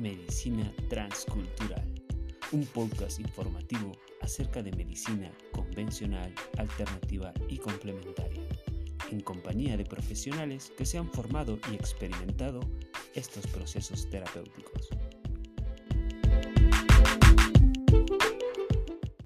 Medicina Transcultural, un podcast informativo acerca de medicina convencional, alternativa y complementaria, en compañía de profesionales que se han formado y experimentado estos procesos terapéuticos.